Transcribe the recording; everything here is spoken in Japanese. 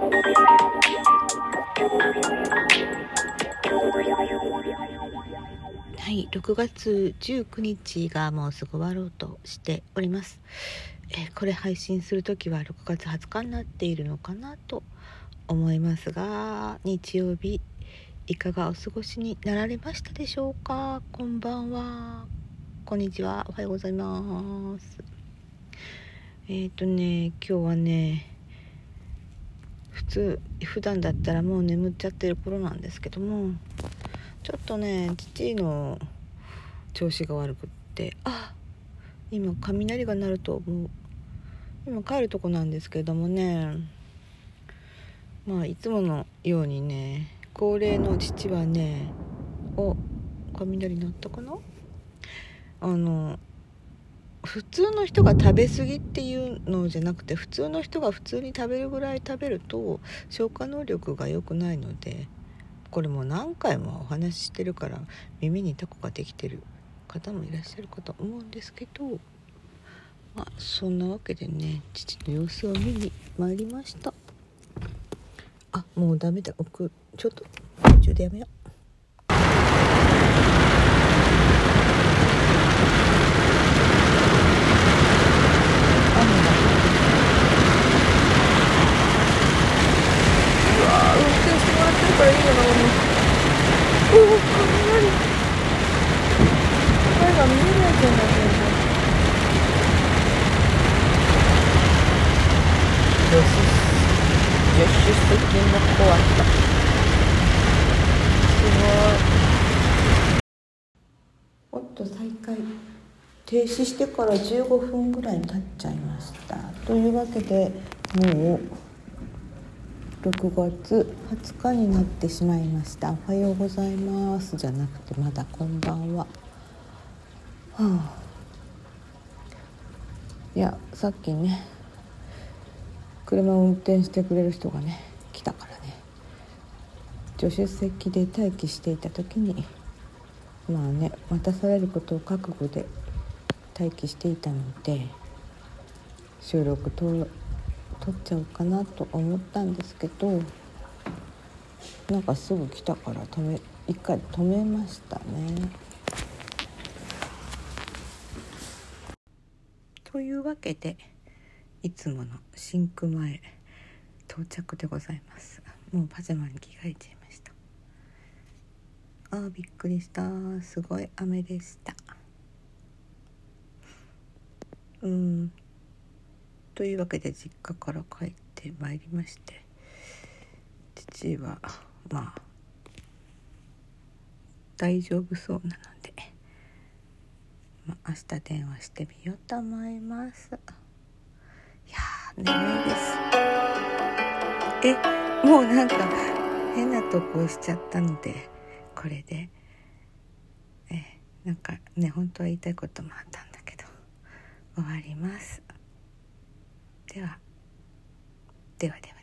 はい6月19日がもうすぐ終わろうとしております。えーこれ配信する時は6月20日になっているのかなと思いますが日曜日いかがお過ごしになられましたでしょうか？こんばんは。こんにちは。おはようございます。えっ、とね今日はね通普段だったらもう眠っちゃってる頃なんですけどもちょっとね父の調子が悪くってあ今雷が鳴ると思う。今帰るとこなんですけどもねまあいつものようにね高齢の父はねお雷鳴ったかな？あの普通の人が食べ過ぎっていうのじゃなくて普通の人が普通に食べるぐらい食べると消化能力が良くないのでこれも何回もお話ししてるから耳にタコができてる方もいらっしゃるかと思うんですけどまあそんなわけでね父の様子を見に参りました。あもうダメだ。僕ちょっと途中でやめよううわー運転してもらってるからいいよな俺おお雷前が見えないじゃない全然助手助手席も壊ったすごいおっと再開。停止してから15分ぐらい経っちゃいました。というわけでもう6月20日になってしまいました。おはようございます。じゃなくてまだこんばんは、はあ、いやさっきね車を運転してくれる人がね来たからね。助手席で待機していた時にまあね待たされることを覚悟で待機していたので収録と撮っちゃおうかなと思ったんですけどなんかすぐ来たから止め一回止めましたね。というわけでいつものシンク前到着でございます。もうパジャマに着替えちゃいました。あーびっくりした。すごい雨でした。うん。というわけで実家から帰ってまいりまして父はまあ大丈夫そうなので、まあ、明日電話してみようと思います。いや眠いです。えもうなんか変なとこしちゃったのでこれで。えなんかね本当は言いたいこともあったんだけど終わります。では。ではでは。